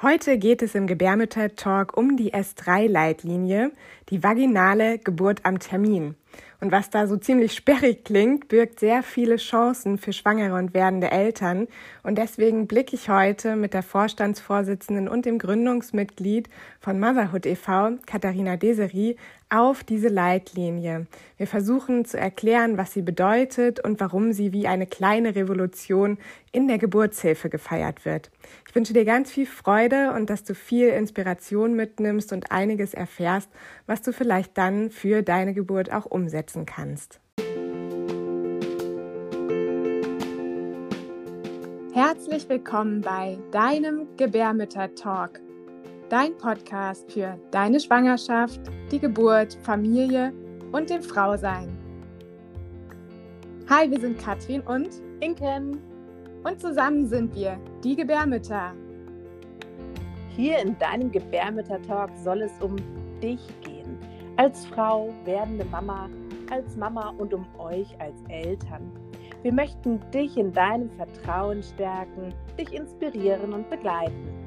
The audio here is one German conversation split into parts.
Heute geht es im Gebärmütter-Talk um die S3-Leitlinie, die vaginale Geburt am Termin. Und was da so ziemlich sperrig klingt, birgt sehr viele Chancen für schwangere und werdende Eltern. Und deswegen blicke ich heute mit der Vorstandsvorsitzenden und dem Gründungsmitglied von Motherhood e.V., Katharina Deseri, auf diese Leitlinie. Wir versuchen zu erklären, was sie bedeutet und warum sie wie eine kleine Revolution in der Geburtshilfe gefeiert wird. Ich wünsche dir ganz viel Freude und dass du viel Inspiration mitnimmst und einiges erfährst, was du vielleicht dann für deine Geburt auch umsetzen kannst. Herzlich willkommen bei deinem Gebärmütter-Talk, dein Podcast für deine Schwangerschaft, die Geburt, Familie und dem Frausein. Hi, wir sind Katrin und Inken. Und zusammen sind wir die Gebärmütter. Hier in deinem Gebärmütter-Talk soll es um dich gehen. Als Frau, werdende Mama, als Mama und um euch als Eltern. Wir möchten dich in deinem Vertrauen stärken, dich inspirieren und begleiten.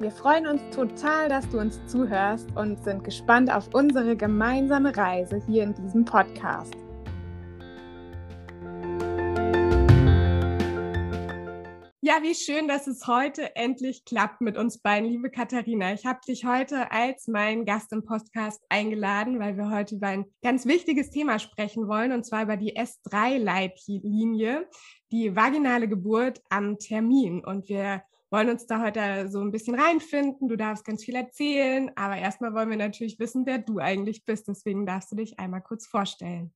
Wir freuen uns total, dass du uns zuhörst und sind gespannt auf unsere gemeinsame Reise hier in diesem Podcast. Ja, wie schön, dass es heute endlich klappt mit uns beiden, liebe Katharina. Ich habe dich heute als mein Gast im Podcast eingeladen, weil wir heute über ein ganz wichtiges Thema sprechen wollen, und zwar über die S3-Leitlinie, die vaginale Geburt am Termin. Und wir wollen uns da heute so ein bisschen reinfinden. Du darfst ganz viel erzählen, aber erstmal wollen wir natürlich wissen, wer du eigentlich bist. Deswegen darfst du dich einmal kurz vorstellen.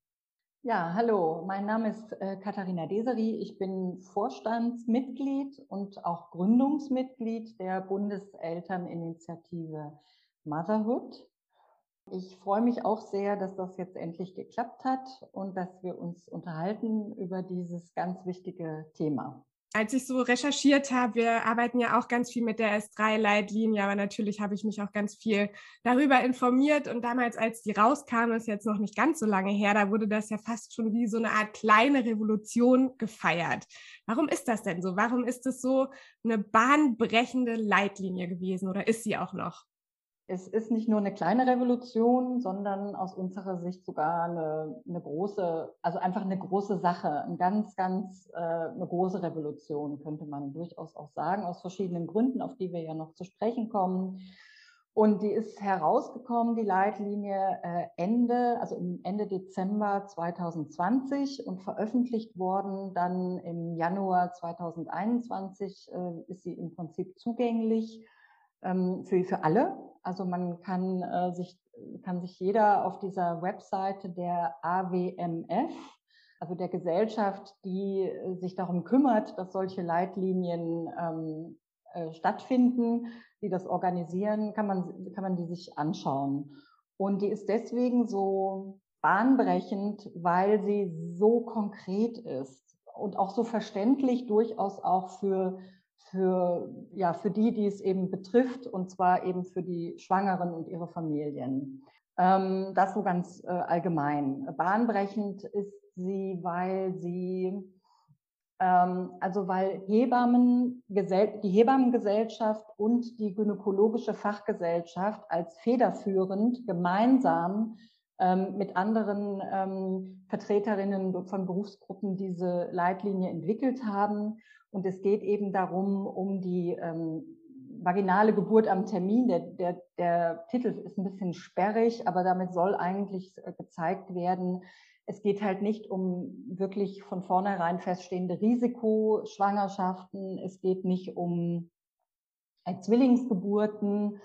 Ja, hallo, mein Name ist äh, Katharina Deseri. Ich bin Vorstandsmitglied und auch Gründungsmitglied der Bundeselterninitiative Motherhood. Ich freue mich auch sehr, dass das jetzt endlich geklappt hat und dass wir uns unterhalten über dieses ganz wichtige Thema als ich so recherchiert habe, wir arbeiten ja auch ganz viel mit der S3-Leitlinie, aber natürlich habe ich mich auch ganz viel darüber informiert. Und damals, als die rauskam, ist jetzt noch nicht ganz so lange her, da wurde das ja fast schon wie so eine Art kleine Revolution gefeiert. Warum ist das denn so? Warum ist es so eine bahnbrechende Leitlinie gewesen oder ist sie auch noch? Es ist nicht nur eine kleine Revolution, sondern aus unserer Sicht sogar eine, eine große, also einfach eine große Sache, eine ganz, ganz äh, eine große Revolution, könnte man durchaus auch sagen, aus verschiedenen Gründen, auf die wir ja noch zu sprechen kommen. Und die ist herausgekommen, die Leitlinie äh, Ende, also Ende Dezember 2020 und veröffentlicht worden. Dann im Januar 2021 äh, ist sie im Prinzip zugänglich ähm, für, für alle. Also man kann, äh, sich, kann sich jeder auf dieser Webseite der AWMF, also der Gesellschaft, die äh, sich darum kümmert, dass solche Leitlinien ähm, äh, stattfinden, die das organisieren, kann man, kann man die sich anschauen. Und die ist deswegen so bahnbrechend, weil sie so konkret ist und auch so verständlich durchaus auch für für, ja, für die, die es eben betrifft, und zwar eben für die Schwangeren und ihre Familien. Ähm, das so ganz äh, allgemein. Bahnbrechend ist sie, weil sie, ähm, also weil Hebammen, die Hebammengesellschaft und die gynäkologische Fachgesellschaft als federführend gemeinsam mit anderen ähm, Vertreterinnen von Berufsgruppen diese Leitlinie entwickelt haben und es geht eben darum, um die ähm, vaginale Geburt am Termin. Der, der, der Titel ist ein bisschen sperrig, aber damit soll eigentlich äh, gezeigt werden, es geht halt nicht um wirklich von vornherein feststehende Risikoschwangerschaften. Es geht nicht um äh, Zwillingsgeburten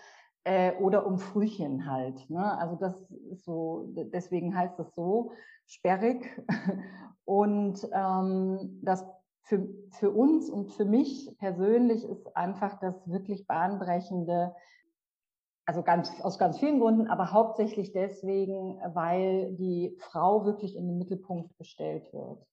äh, oder um Frühchen halt. Ne? Also das ist so, deswegen heißt das so sperrig. Und ähm, das für, für uns und für mich persönlich ist einfach das wirklich bahnbrechende, also ganz, aus ganz vielen Gründen, aber hauptsächlich deswegen, weil die Frau wirklich in den Mittelpunkt gestellt wird.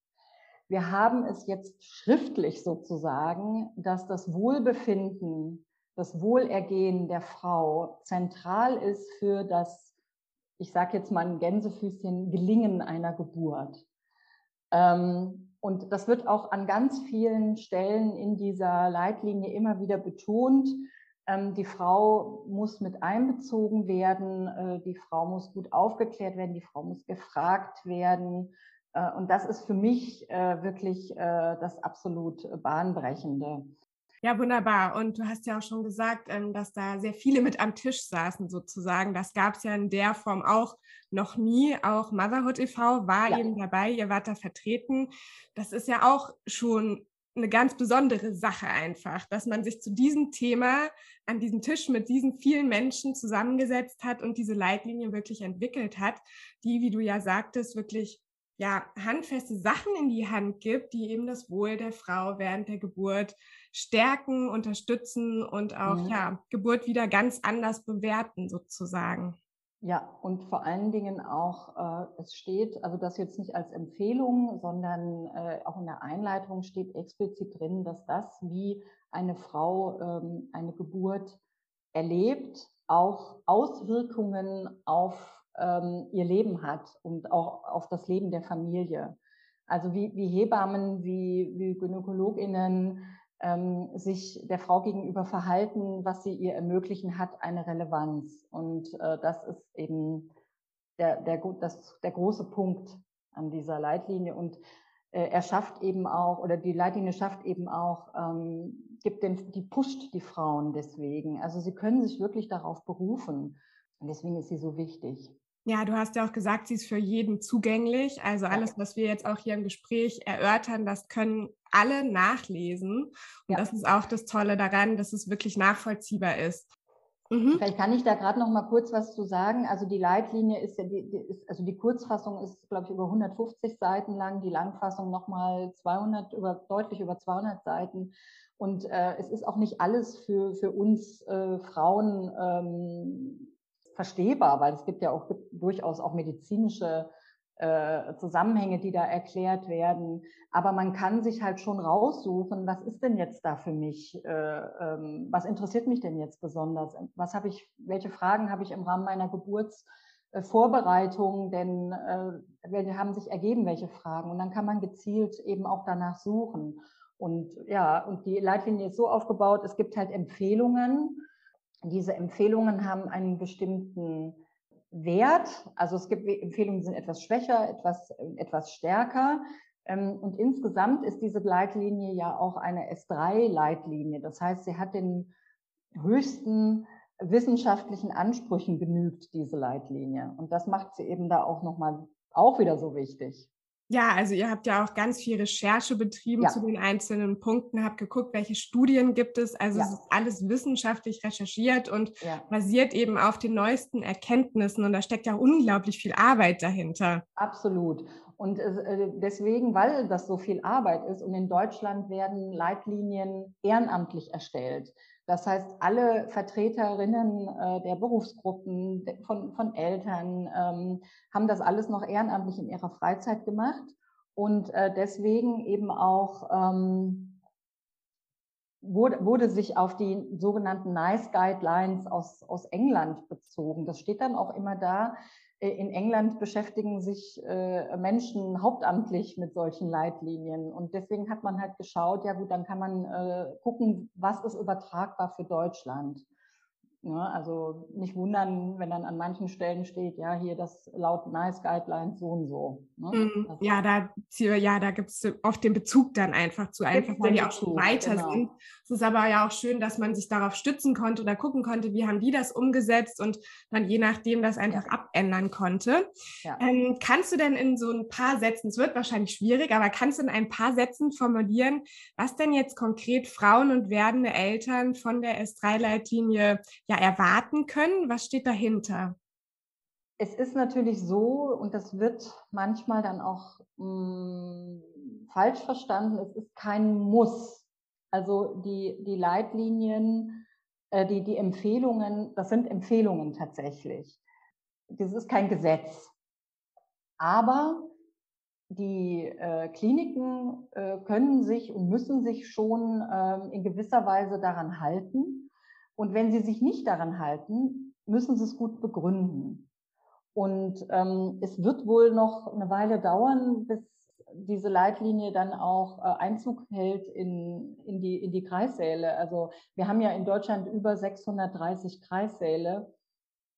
Wir haben es jetzt schriftlich sozusagen, dass das Wohlbefinden, das Wohlergehen der Frau zentral ist für das, ich sage jetzt mal ein Gänsefüßchen, Gelingen einer Geburt. Ähm, und das wird auch an ganz vielen Stellen in dieser Leitlinie immer wieder betont. Ähm, die Frau muss mit einbezogen werden, äh, die Frau muss gut aufgeklärt werden, die Frau muss gefragt werden. Äh, und das ist für mich äh, wirklich das absolut Bahnbrechende. Ja, wunderbar. Und du hast ja auch schon gesagt, ähm, dass da sehr viele mit am Tisch saßen sozusagen. Das gab es ja in der Form auch noch nie. Auch Motherhood e.V. war ja. eben dabei, ihr wart da vertreten. Das ist ja auch schon eine ganz besondere Sache einfach, dass man sich zu diesem Thema an diesem Tisch mit diesen vielen Menschen zusammengesetzt hat und diese Leitlinie wirklich entwickelt hat, die, wie du ja sagtest, wirklich ja, handfeste Sachen in die Hand gibt, die eben das Wohl der Frau während der Geburt stärken, unterstützen und auch, mhm. ja, Geburt wieder ganz anders bewerten sozusagen. Ja, und vor allen Dingen auch, äh, es steht, also das jetzt nicht als Empfehlung, sondern äh, auch in der Einleitung steht explizit drin, dass das, wie eine Frau ähm, eine Geburt erlebt, auch Auswirkungen auf ähm, ihr Leben hat und auch auf das Leben der Familie. Also wie, wie Hebammen, wie, wie GynäkologInnen ähm, sich der Frau gegenüber verhalten, was sie ihr ermöglichen, hat eine Relevanz. Und äh, das ist eben der, der, das, der große Punkt an dieser Leitlinie. Und äh, er schafft eben auch, oder die Leitlinie schafft eben auch, ähm, gibt den, die pusht die Frauen deswegen. Also sie können sich wirklich darauf berufen. Und deswegen ist sie so wichtig. Ja, du hast ja auch gesagt, sie ist für jeden zugänglich. Also alles, was wir jetzt auch hier im Gespräch erörtern, das können alle nachlesen. Und ja. das ist auch das Tolle daran, dass es wirklich nachvollziehbar ist. Mhm. Vielleicht kann ich da gerade noch mal kurz was zu sagen. Also die Leitlinie ist ja, die, die ist, also die Kurzfassung ist, glaube ich, über 150 Seiten lang, die Langfassung noch mal 200, über, deutlich über 200 Seiten. Und äh, es ist auch nicht alles für, für uns äh, Frauen ähm, verstehbar, weil es gibt ja auch durchaus auch medizinische äh, Zusammenhänge, die da erklärt werden. Aber man kann sich halt schon raussuchen, was ist denn jetzt da für mich? Äh, ähm, was interessiert mich denn jetzt besonders? Was habe ich, welche Fragen habe ich im Rahmen meiner Geburtsvorbereitung denn, äh, haben sich ergeben, welche Fragen? Und dann kann man gezielt eben auch danach suchen. Und ja, und die Leitlinie ist so aufgebaut, es gibt halt Empfehlungen, diese Empfehlungen haben einen bestimmten Wert. Also es gibt Empfehlungen, die sind etwas schwächer, etwas, etwas stärker. Ähm, und insgesamt ist diese Leitlinie ja auch eine S3-Leitlinie. Das heißt, sie hat den höchsten wissenschaftlichen Ansprüchen genügt, diese Leitlinie. Und das macht sie eben da auch nochmal auch wieder so wichtig. Ja, also ihr habt ja auch ganz viel Recherche betrieben ja. zu den einzelnen Punkten, habt geguckt, welche Studien gibt es. Also ja. es ist alles wissenschaftlich recherchiert und ja. basiert eben auf den neuesten Erkenntnissen. Und da steckt ja unglaublich viel Arbeit dahinter. Absolut. Und äh, deswegen, weil das so viel Arbeit ist und in Deutschland werden Leitlinien ehrenamtlich erstellt. Das heißt, alle Vertreterinnen äh, der Berufsgruppen, von, von Eltern, ähm, haben das alles noch ehrenamtlich in ihrer Freizeit gemacht und äh, deswegen eben auch ähm, wurde, wurde sich auf die sogenannten NICE Guidelines aus, aus England bezogen. Das steht dann auch immer da, in England beschäftigen sich äh, Menschen hauptamtlich mit solchen Leitlinien. Und deswegen hat man halt geschaut, ja gut, dann kann man äh, gucken, was ist übertragbar für Deutschland. Ne? Also nicht wundern, wenn dann an manchen Stellen steht, ja, hier das laut NICE Guidelines so und so. Ne? Mhm. Ja, da, ja, da gibt es oft den Bezug dann einfach zu, einfach weil die auch schon weiter genau. sind. Es ist aber ja auch schön, dass man sich darauf stützen konnte oder gucken konnte, wie haben die das umgesetzt und dann je nachdem das einfach ja. abändern konnte. Ja. Ähm, kannst du denn in so ein paar Sätzen, es wird wahrscheinlich schwierig, aber kannst du in ein paar Sätzen formulieren, was denn jetzt konkret Frauen und werdende Eltern von der S3-Leitlinie ja erwarten können? Was steht dahinter? Es ist natürlich so, und das wird manchmal dann auch mh, hm, falsch verstanden, es ist kein Muss. Also die, die Leitlinien, äh, die, die Empfehlungen, das sind Empfehlungen tatsächlich. Das ist kein Gesetz. Aber die äh, Kliniken äh, können sich und müssen sich schon äh, in gewisser Weise daran halten. Und wenn sie sich nicht daran halten, müssen sie es gut begründen. Und ähm, es wird wohl noch eine Weile dauern, bis diese Leitlinie dann auch äh, Einzug hält in, in, die, in die Kreissäle. Also wir haben ja in Deutschland über 630 Kreissäle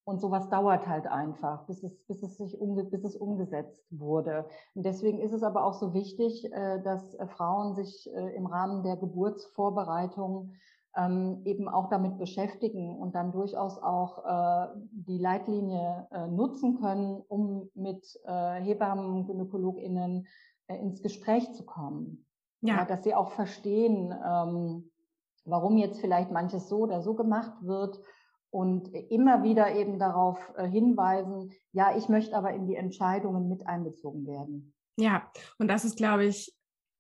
und sowas dauert halt einfach, bis es, bis es, sich umge bis es umgesetzt wurde. Und deswegen ist es aber auch so wichtig, äh, dass äh, Frauen sich äh, im Rahmen der Geburtsvorbereitung ähm, eben auch damit beschäftigen und dann durchaus auch die Leitlinie nutzen können, um mit Hebammen, GynäkologInnen ins Gespräch zu kommen. Ja. ja dass sie auch verstehen, ähm, warum jetzt vielleicht manches so oder so gemacht wird und immer wieder eben darauf äh, hinweisen, ja, ich möchte aber in die Entscheidungen mit einbezogen werden. Ja, und das ist, glaube ich,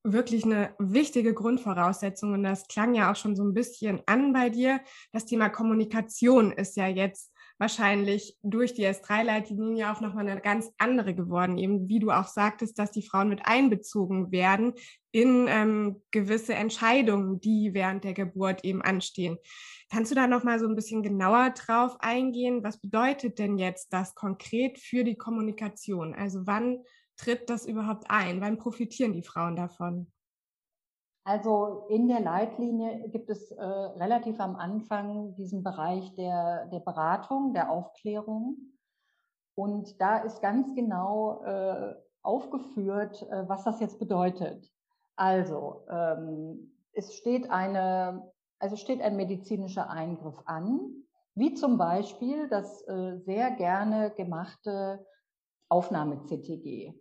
wirklich eine wichtige Grundvoraussetzung. Und das klang ja auch schon so ein bisschen an bei dir. Das Thema Kommunikation ist ja jetzt wahrscheinlich durch die S3-Leitlinie auch nochmal eine ganz andere geworden. Eben wie du auch sagtest, dass die Frauen mit einbezogen werden in ähm, gewisse Entscheidungen, die während der Geburt eben anstehen. Kannst du da nochmal so ein bisschen genauer drauf eingehen? Was bedeutet denn jetzt das konkret für die Kommunikation? Also wann tritt das überhaupt ein? Wann profitieren die Frauen davon? Also in der Leitlinie gibt es äh, relativ am Anfang diesen Bereich der, der Beratung, der Aufklärung. Und da ist ganz genau äh, aufgeführt, äh, was das jetzt bedeutet. Also ähm, es steht eine, also steht ein medizinischer Eingriff an, wie zum Beispiel das äh, sehr gerne gemachte Aufnahme-CTG.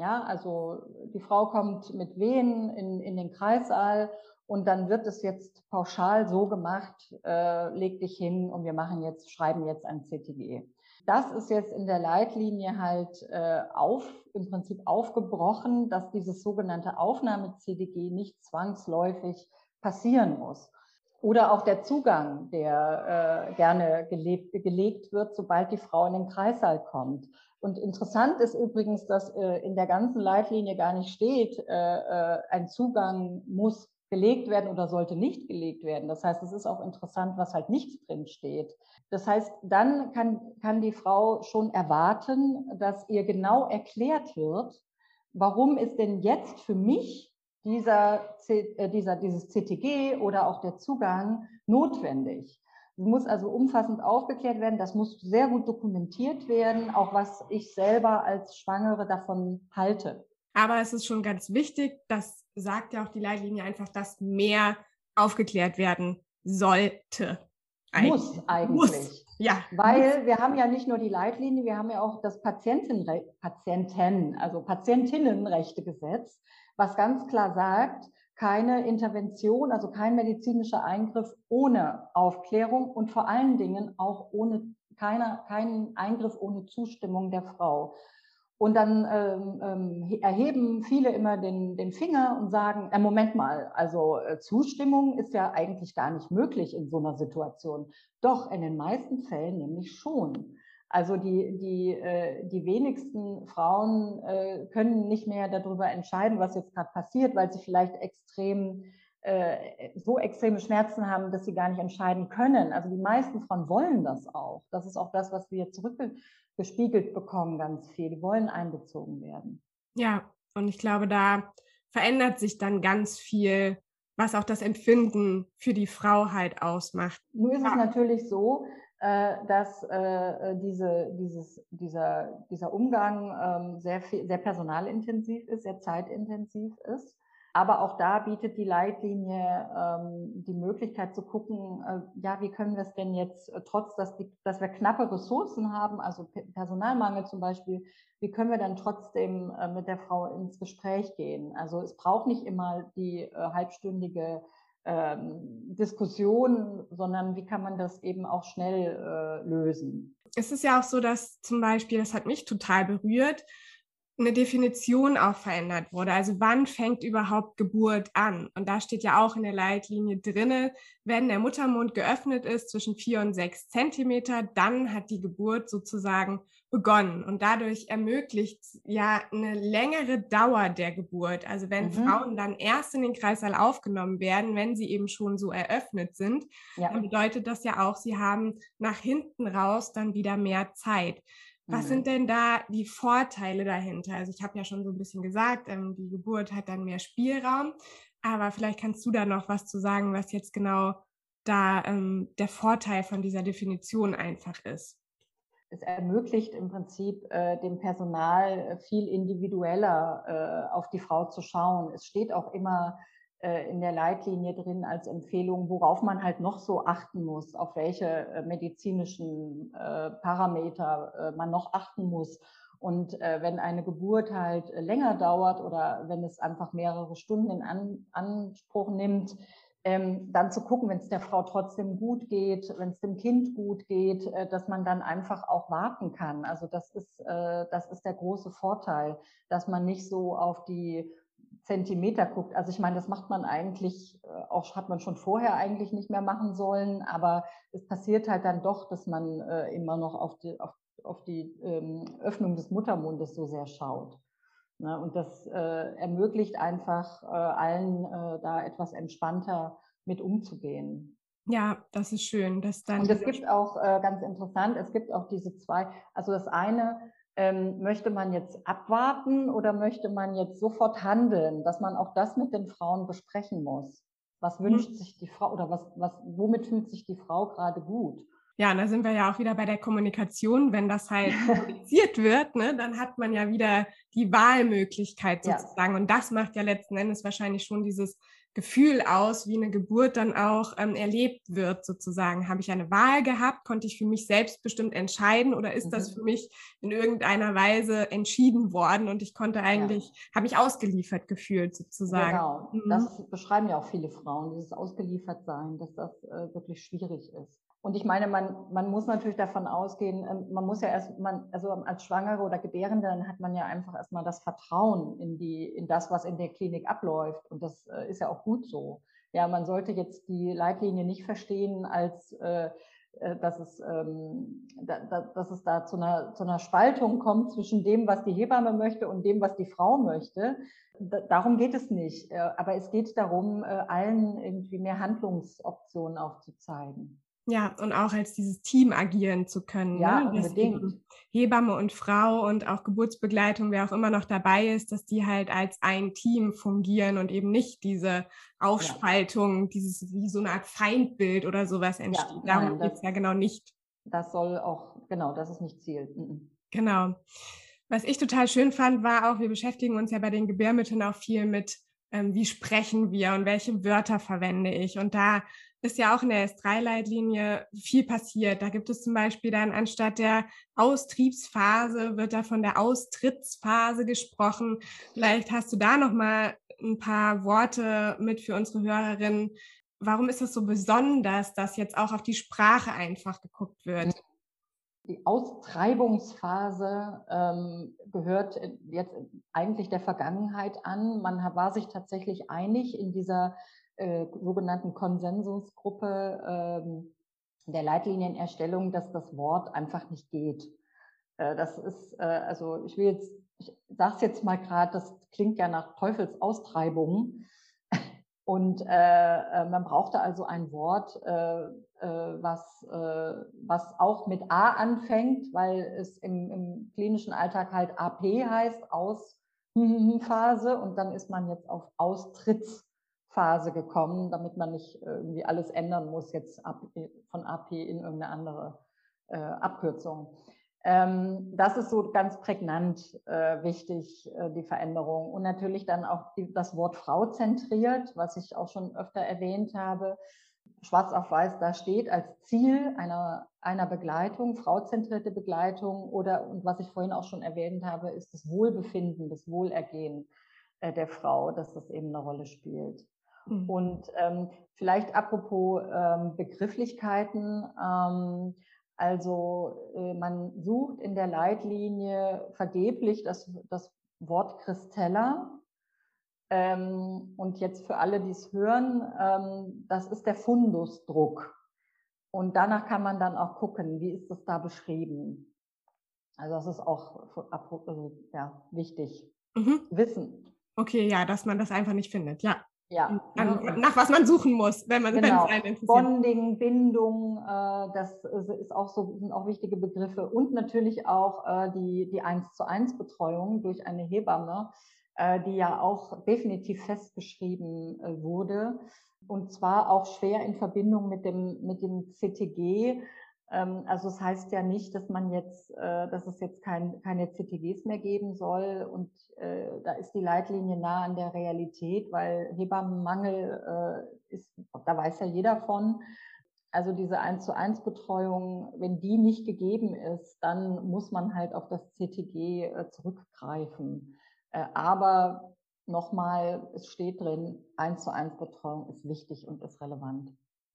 Ja, also die Frau kommt mit Wehen in, in den Kreissaal und dann wird es jetzt pauschal so gemacht, äh, leg dich hin und wir machen jetzt, schreiben jetzt ein CTG. Das ist jetzt in der Leitlinie halt äh, auf, im Prinzip aufgebrochen, dass dieses sogenannte Aufnahme-CTG nicht zwangsläufig passieren muss. Oder auch der Zugang, der äh, gerne gelebt, gelegt wird, sobald die Frau in den Kreissaal kommt. Und interessant ist übrigens, dass äh, in der ganzen Leitlinie gar nicht steht, äh, äh, ein Zugang muss gelegt werden oder sollte nicht gelegt werden. Das heißt, es ist auch interessant, was halt nicht drin steht. Das heißt, dann kann, kann die Frau schon erwarten, dass ihr genau erklärt wird, warum ist denn jetzt für mich dieser, äh, dieser, dieses CTG oder auch der Zugang notwendig muss also umfassend aufgeklärt werden. Das muss sehr gut dokumentiert werden, auch was ich selber als Schwangere davon halte. Aber es ist schon ganz wichtig, das sagt ja auch die Leitlinie einfach, dass mehr aufgeklärt werden sollte. Eigentlich. Muss eigentlich. Muss. Ja. Weil wir haben ja nicht nur die Leitlinie, wir haben ja auch das Patientenre Patienten, also Patientinnenrechtegesetz, was ganz klar sagt, keine Intervention, also kein medizinischer Eingriff ohne Aufklärung und vor allen Dingen auch ohne keiner, keinen Eingriff ohne Zustimmung der Frau. Und dann ähm, ähm, erheben viele immer den, den Finger und sagen, äh, Moment mal, also äh, Zustimmung ist ja eigentlich gar nicht möglich in so einer Situation. Doch, in den meisten Fällen nämlich schon. Also die, die, äh, die wenigsten Frauen äh, können nicht mehr darüber entscheiden, was jetzt gerade passiert, weil sie vielleicht extrem äh, so extreme Schmerzen haben, dass sie gar nicht entscheiden können. Also die meisten Frauen wollen das auch. Das ist auch das, was wir zurückgespiegelt bekommen, ganz viel. Die wollen einbezogen werden. Ja, und ich glaube, da verändert sich dann ganz viel, was auch das Empfinden für die Frau halt ausmacht. Nur ist ja. es natürlich so, dass äh, diese, dieses, dieser, dieser Umgang ähm, sehr, viel, sehr personalintensiv ist, sehr zeitintensiv ist. Aber auch da bietet die Leitlinie ähm, die Möglichkeit zu gucken, äh, ja, wie können wir es denn jetzt, äh, trotz dass, die, dass wir knappe Ressourcen haben, also Personalmangel zum Beispiel, wie können wir dann trotzdem äh, mit der Frau ins Gespräch gehen? Also es braucht nicht immer die äh, halbstündige ähm, Diskussion, sondern wie kann man das eben auch schnell äh, lösen. Es ist ja auch so, dass zum Beispiel, das hat mich total berührt, eine Definition auch verändert wurde. Also wann fängt überhaupt Geburt an? Und da steht ja auch in der Leitlinie drinne, wenn der Muttermund geöffnet ist zwischen vier und sechs Zentimeter, dann hat die Geburt sozusagen begonnen. Und dadurch ermöglicht ja eine längere Dauer der Geburt. Also wenn mhm. Frauen dann erst in den Kreißsaal aufgenommen werden, wenn sie eben schon so eröffnet sind, ja. dann bedeutet das ja auch, sie haben nach hinten raus dann wieder mehr Zeit. Was sind denn da die Vorteile dahinter? Also ich habe ja schon so ein bisschen gesagt, ähm, die Geburt hat dann mehr Spielraum, aber vielleicht kannst du da noch was zu sagen, was jetzt genau da ähm, der Vorteil von dieser Definition einfach ist. Es ermöglicht im Prinzip äh, dem Personal viel individueller äh, auf die Frau zu schauen. Es steht auch immer äh, in der Leitlinie drin als Empfehlung, worauf man halt noch so achten muss, auf welche äh, medizinischen äh, Parameter man noch achten muss. Und wenn eine Geburt halt länger dauert oder wenn es einfach mehrere Stunden in An Anspruch nimmt, ähm, dann zu gucken, wenn es der Frau trotzdem gut geht, wenn es dem Kind gut geht, äh, dass man dann einfach auch warten kann. Also das ist, äh, das ist der große Vorteil, dass man nicht so auf die Zentimeter guckt. Also ich meine, das macht man eigentlich, äh, auch hat man schon vorher eigentlich nicht mehr machen sollen, aber es passiert halt dann doch, dass man äh, immer noch auf die, auf, auf die ähm, Öffnung des Muttermundes so sehr schaut. Ne? Und das äh, ermöglicht einfach äh, allen äh, da etwas entspannter mit umzugehen. Ja, das ist schön. Dass dann Und es gibt auch, äh, ganz interessant, es gibt auch diese zwei, also das eine, ähm, möchte man jetzt abwarten oder möchte man jetzt sofort handeln, dass man auch das mit den Frauen besprechen muss. Was mhm. wünscht sich die Frau oder was, was, womit fühlt sich die Frau gerade gut? Ja, und da sind wir ja auch wieder bei der Kommunikation. Wenn das halt kommuniziert wird, ne, dann hat man ja wieder die Wahlmöglichkeit sozusagen. Ja. Und das macht ja letzten Endes wahrscheinlich schon dieses Gefühl aus, wie eine Geburt dann auch ähm, erlebt wird, sozusagen. Habe ich eine Wahl gehabt? Konnte ich für mich selbstbestimmt entscheiden oder ist mhm. das für mich in irgendeiner Weise entschieden worden und ich konnte eigentlich, ja. habe mich ausgeliefert gefühlt, sozusagen. Genau, mhm. das beschreiben ja auch viele Frauen, dieses Ausgeliefertsein, dass das äh, wirklich schwierig ist. Und ich meine, man, man muss natürlich davon ausgehen, ähm, man muss ja erst, man, also als Schwangere oder Gebärende, dann hat man ja einfach erstmal das Vertrauen in die, in das, was in der Klinik abläuft. Und das äh, ist ja auch gut so. Ja, man sollte jetzt die Leitlinie nicht verstehen als, äh, äh dass es, ähm, da, dass es da zu einer, zu einer Spaltung kommt zwischen dem, was die Hebamme möchte und dem, was die Frau möchte. darum geht es nicht. Äh, aber es geht darum, allen irgendwie mehr Handlungsoptionen aufzuzeigen. Ja, und auch als dieses Team agieren zu können. Ja, ne? unbedingt. Hebamme und Frau und auch Geburtsbegleitung, wer auch immer noch dabei ist, dass die halt als ein Team fungieren und eben nicht diese Aufspaltung, ja. dieses wie so eine Art Feindbild oder sowas entsteht. Ja, Darum geht es ja genau nicht. Das soll auch, genau, das ist nicht Ziel. Mhm. Genau. Was ich total schön fand, war auch, wir beschäftigen uns ja bei den Gebärmitteln auch viel mit, ähm, wie sprechen wir und welche Wörter verwende ich. Und da ist ja auch in der S3-Leitlinie viel passiert. Da gibt es zum Beispiel dann anstatt der Austriebsphase wird da von der Austrittsphase gesprochen. Vielleicht hast du da noch mal ein paar Worte mit für unsere Hörerinnen. Warum ist es so besonders, dass jetzt auch auf die Sprache einfach geguckt wird? Die Austreibungsphase ähm, gehört jetzt eigentlich der Vergangenheit an. Man war sich tatsächlich einig in dieser äh, sogenannten Konsensusgruppe ähm, der Leitlinienerstellung, dass das Wort einfach nicht geht. Äh, das ist, äh, also ich will jetzt, ich sage es jetzt mal gerade, das klingt ja nach Teufelsaustreibung. Und äh, äh, man brauchte also ein Wort, äh, äh, was, äh, was auch mit A anfängt, weil es im, im klinischen Alltag halt AP heißt, Ausphase. Und dann ist man jetzt auf Austritts Phase gekommen, damit man nicht irgendwie alles ändern muss, jetzt von AP in irgendeine andere äh, Abkürzung. Ähm, das ist so ganz prägnant äh, wichtig, äh, die Veränderung. Und natürlich dann auch die, das Wort Frau zentriert, was ich auch schon öfter erwähnt habe. Schwarz auf Weiß da steht als Ziel einer, einer Begleitung, frauzentrierte Begleitung oder, und was ich vorhin auch schon erwähnt habe, ist das Wohlbefinden, das Wohlergehen äh, der Frau, dass das eben eine Rolle spielt. Mhm. Und ähm, vielleicht apropos ähm, Begrifflichkeiten. Ähm, also äh, man sucht in der Leitlinie vergeblich das, das Wort Christella. Ähm, und jetzt für alle, die es hören, ähm, das ist der Fundusdruck. Und danach kann man dann auch gucken, wie ist das da beschrieben. Also das ist auch also, ja, wichtig. Mhm. Wissen. Okay, ja, dass man das einfach nicht findet, ja. Ja. An, nach was man suchen muss, wenn man genau. wenn es einen Bonding, Bindung, äh, das ist auch so, sind auch wichtige Begriffe. Und natürlich auch äh, die, die 1 zu 1 Betreuung durch eine Hebamme, äh, die ja auch definitiv festgeschrieben äh, wurde. Und zwar auch schwer in Verbindung mit dem, mit dem CTG, also es das heißt ja nicht, dass man jetzt, äh, dass es jetzt kein, keine CTGs mehr geben soll. Und äh, da ist die Leitlinie nah an der Realität, weil Hebammenmangel äh, ist, da weiß ja jeder von. Also diese 1 zu 1 Betreuung, wenn die nicht gegeben ist, dann muss man halt auf das CTG zurückgreifen. Aber nochmal, es steht drin, 1 zu 1 Betreuung ist wichtig und ist relevant.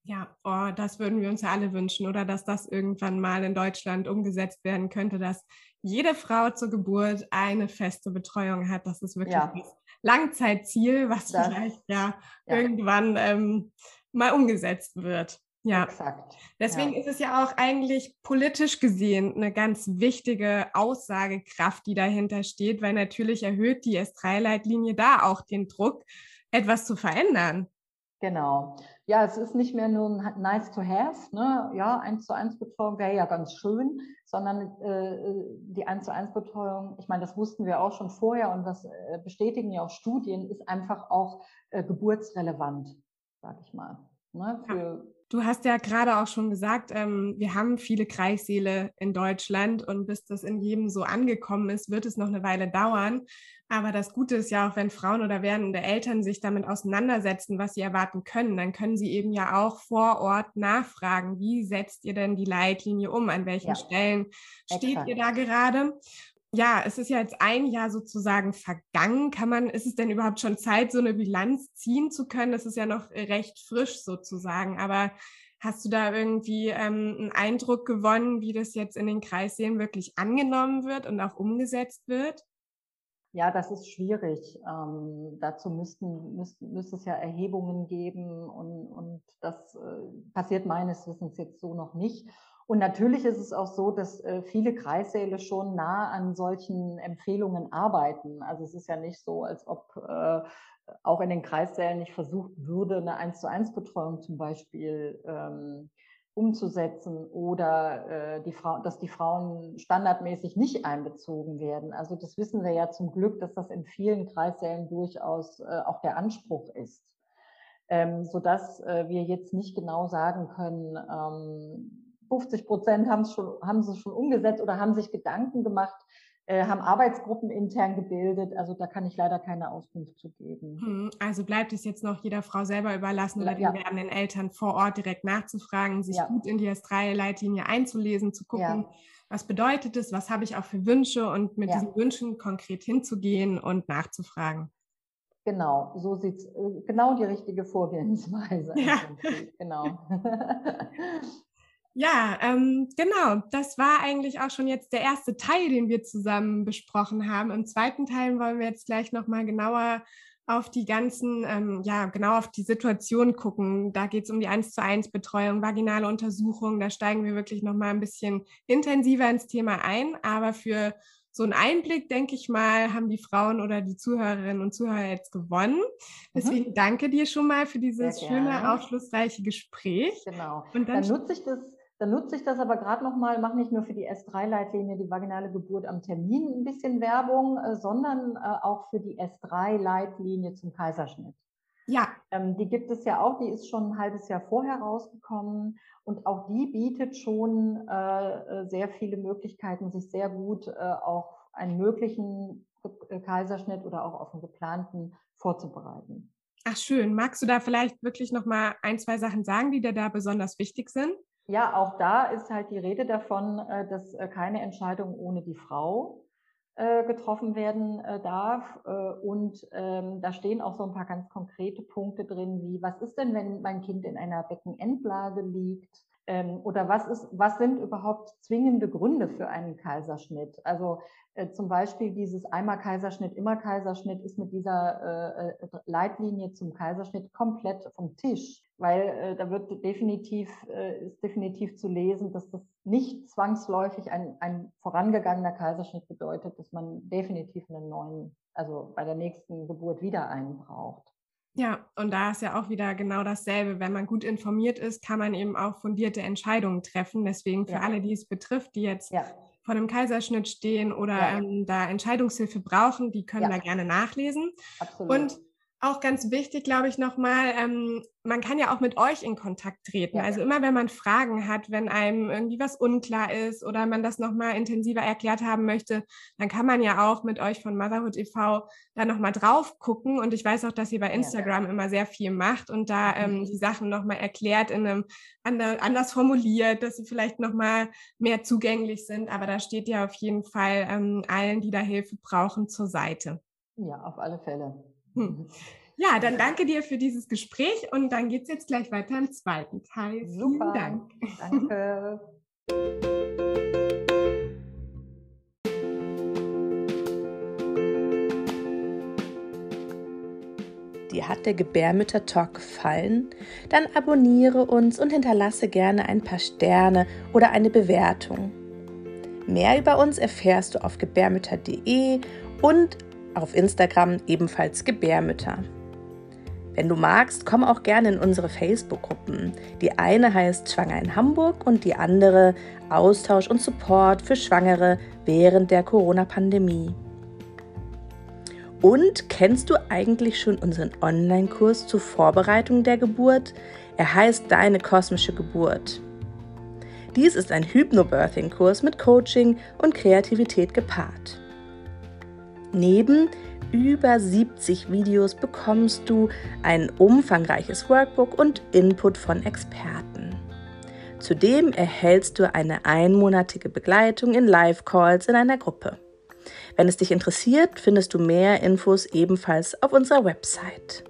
Ja, oh, das würden wir uns ja alle wünschen, oder dass das irgendwann mal in Deutschland umgesetzt werden könnte, dass jede Frau zur Geburt eine feste Betreuung hat. Das ist wirklich ja. das Langzeitziel, was das, vielleicht ja, ja. irgendwann ähm, mal umgesetzt wird. Ja, Exakt. deswegen ja. ist es ja auch eigentlich politisch gesehen eine ganz wichtige Aussagekraft, die dahinter steht, weil natürlich erhöht die S3-Leitlinie da auch den Druck, etwas zu verändern. Genau. Ja, es ist nicht mehr nur ein nice to have, ne? ja, eins zu eins Betreuung wäre ja ganz schön, sondern äh, die eins zu eins Betreuung, ich meine, das wussten wir auch schon vorher und das äh, bestätigen ja auch Studien, ist einfach auch äh, geburtsrelevant, sag ich mal. Ne? Für, Du hast ja gerade auch schon gesagt, ähm, wir haben viele Kreissäle in Deutschland und bis das in jedem so angekommen ist, wird es noch eine Weile dauern. Aber das Gute ist ja auch, wenn Frauen oder werdende Eltern sich damit auseinandersetzen, was sie erwarten können, dann können sie eben ja auch vor Ort nachfragen, wie setzt ihr denn die Leitlinie um? An welchen ja. Stellen steht Exakt. ihr da gerade? Ja, es ist ja jetzt ein Jahr sozusagen vergangen. Kann man, ist es denn überhaupt schon Zeit, so eine Bilanz ziehen zu können? Das ist ja noch recht frisch sozusagen. Aber hast du da irgendwie ähm, einen Eindruck gewonnen, wie das jetzt in den Kreissälen wirklich angenommen wird und auch umgesetzt wird? Ja, das ist schwierig. Ähm, dazu müssten, müssten, müsste es ja Erhebungen geben und, und das äh, passiert meines Wissens jetzt so noch nicht. Und natürlich ist es auch so, dass äh, viele Kreissäle schon nah an solchen Empfehlungen arbeiten. Also es ist ja nicht so, als ob äh, auch in den Kreissälen nicht versucht würde, eine 1 zu 1 Betreuung zum Beispiel ähm, umzusetzen oder äh, die Frau, dass die Frauen standardmäßig nicht einbezogen werden. Also das wissen wir ja zum Glück, dass das in vielen Kreissälen durchaus äh, auch der Anspruch ist. Ähm, sodass äh, wir jetzt nicht genau sagen können, ähm, 50 Prozent haben es schon, haben sie schon umgesetzt oder haben sich Gedanken gemacht, äh, haben Arbeitsgruppen intern gebildet. Also da kann ich leider keine Auskunft zu geben. Hm, also bleibt es jetzt noch jeder Frau selber überlassen oder ja. den werdenden Eltern vor Ort direkt nachzufragen, sich ja. gut in die S3-Leitlinie einzulesen, zu gucken, ja. was bedeutet es, was habe ich auch für Wünsche und mit diesen Wünschen konkret hinzugehen und nachzufragen. Genau, so sieht's, äh, genau die richtige Vorgehensweise. Ja. Genau. Ja, ähm, genau. Das war eigentlich auch schon jetzt der erste Teil, den wir zusammen besprochen haben. Im zweiten Teil wollen wir jetzt gleich nochmal genauer auf die ganzen, ähm, ja, genau auf die Situation gucken. Da geht es um die 1 zu 1 Betreuung, vaginale Untersuchung. Da steigen wir wirklich nochmal ein bisschen intensiver ins Thema ein. Aber für so einen Einblick, denke ich mal, haben die Frauen oder die Zuhörerinnen und Zuhörer jetzt gewonnen. Mhm. Deswegen mhm. danke dir schon mal für dieses schöne, aufschlussreiche Gespräch. Genau. Und dann, dann nutze ich das dann nutze ich das aber gerade nochmal, mache nicht nur für die S3-Leitlinie, die vaginale Geburt am Termin ein bisschen Werbung, äh, sondern äh, auch für die S3-Leitlinie zum Kaiserschnitt. Ja. Ähm, die gibt es ja auch, die ist schon ein halbes Jahr vorher rausgekommen und auch die bietet schon äh, sehr viele Möglichkeiten, sich sehr gut äh, auf einen möglichen Kaiserschnitt oder auch auf einen geplanten vorzubereiten. Ach schön, magst du da vielleicht wirklich noch mal ein, zwei Sachen sagen, die dir da besonders wichtig sind? Ja, auch da ist halt die Rede davon, äh, dass äh, keine Entscheidung ohne die Frau äh, getroffen werden darf. Und ähm, da stehen auch so ein paar ganz konkrete Punkte drin, wie was ist denn, wenn mein Kind in einer Beckenendlage liegt? Ähm, oder was ist, was sind überhaupt zwingende Gründe für einen Kaiserschnitt? Also äh, zum Beispiel dieses einmal Kaiserschnitt, immer Kaiserschnitt ist mit dieser äh, Leitlinie zum Kaiserschnitt komplett vom Tisch, weil äh, da wird definitiv, äh, ist definitiv zu lesen, dass das nicht zwangsläufig ein, ein vorangegangener Kaiserschnitt bedeutet, dass man definitiv einen neuen, also bei der nächsten Geburt wieder einen braucht. Ja, und da ist ja auch wieder genau dasselbe. Wenn man gut informiert ist, kann man eben auch fundierte Entscheidungen treffen. Deswegen für ja. alle, die es betrifft, die jetzt ja. vor einem Kaiserschnitt stehen oder ja. ähm, da Entscheidungshilfe brauchen, die können da gerne nachlesen. Absolut. Und auch ganz wichtig, glaube ich, nochmal, ähm, man kann ja auch mit euch in Kontakt treten. Ja. Also immer, wenn man Fragen hat, wenn einem irgendwie was unklar ist oder man das nochmal intensiver erklärt haben möchte, dann kann man ja auch mit euch von Motherhood e.V. da nochmal drauf gucken. Und ich weiß auch, dass ihr bei Instagram ja. immer sehr viel macht und da ähm, mhm. die Sachen nochmal erklärt, in einem anders formuliert, dass sie vielleicht nochmal mehr zugänglich sind. Aber da steht ja auf jeden Fall ähm, allen, die da Hilfe brauchen, zur Seite. Ja, auf alle Fälle. Hm. Ja, dann danke dir für dieses Gespräch und dann geht es jetzt gleich weiter im zweiten Teil. Super. Vielen Dank. Danke. Dir hat der Gebärmütter-Talk gefallen? Dann abonniere uns und hinterlasse gerne ein paar Sterne oder eine Bewertung. Mehr über uns erfährst du auf gebärmütter.de und auf Instagram ebenfalls Gebärmütter. Wenn du magst, komm auch gerne in unsere Facebook-Gruppen. Die eine heißt Schwanger in Hamburg und die andere Austausch und Support für Schwangere während der Corona-Pandemie. Und kennst du eigentlich schon unseren Online-Kurs zur Vorbereitung der Geburt? Er heißt Deine kosmische Geburt. Dies ist ein Hypnobirthing-Kurs mit Coaching und Kreativität gepaart. Neben über 70 Videos bekommst du ein umfangreiches Workbook und Input von Experten. Zudem erhältst du eine einmonatige Begleitung in Live-Calls in einer Gruppe. Wenn es dich interessiert, findest du mehr Infos ebenfalls auf unserer Website.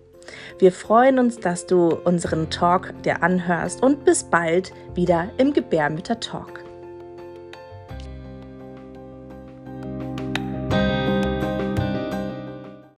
Wir freuen uns, dass du unseren Talk dir anhörst und bis bald wieder im Gebärmütter Talk.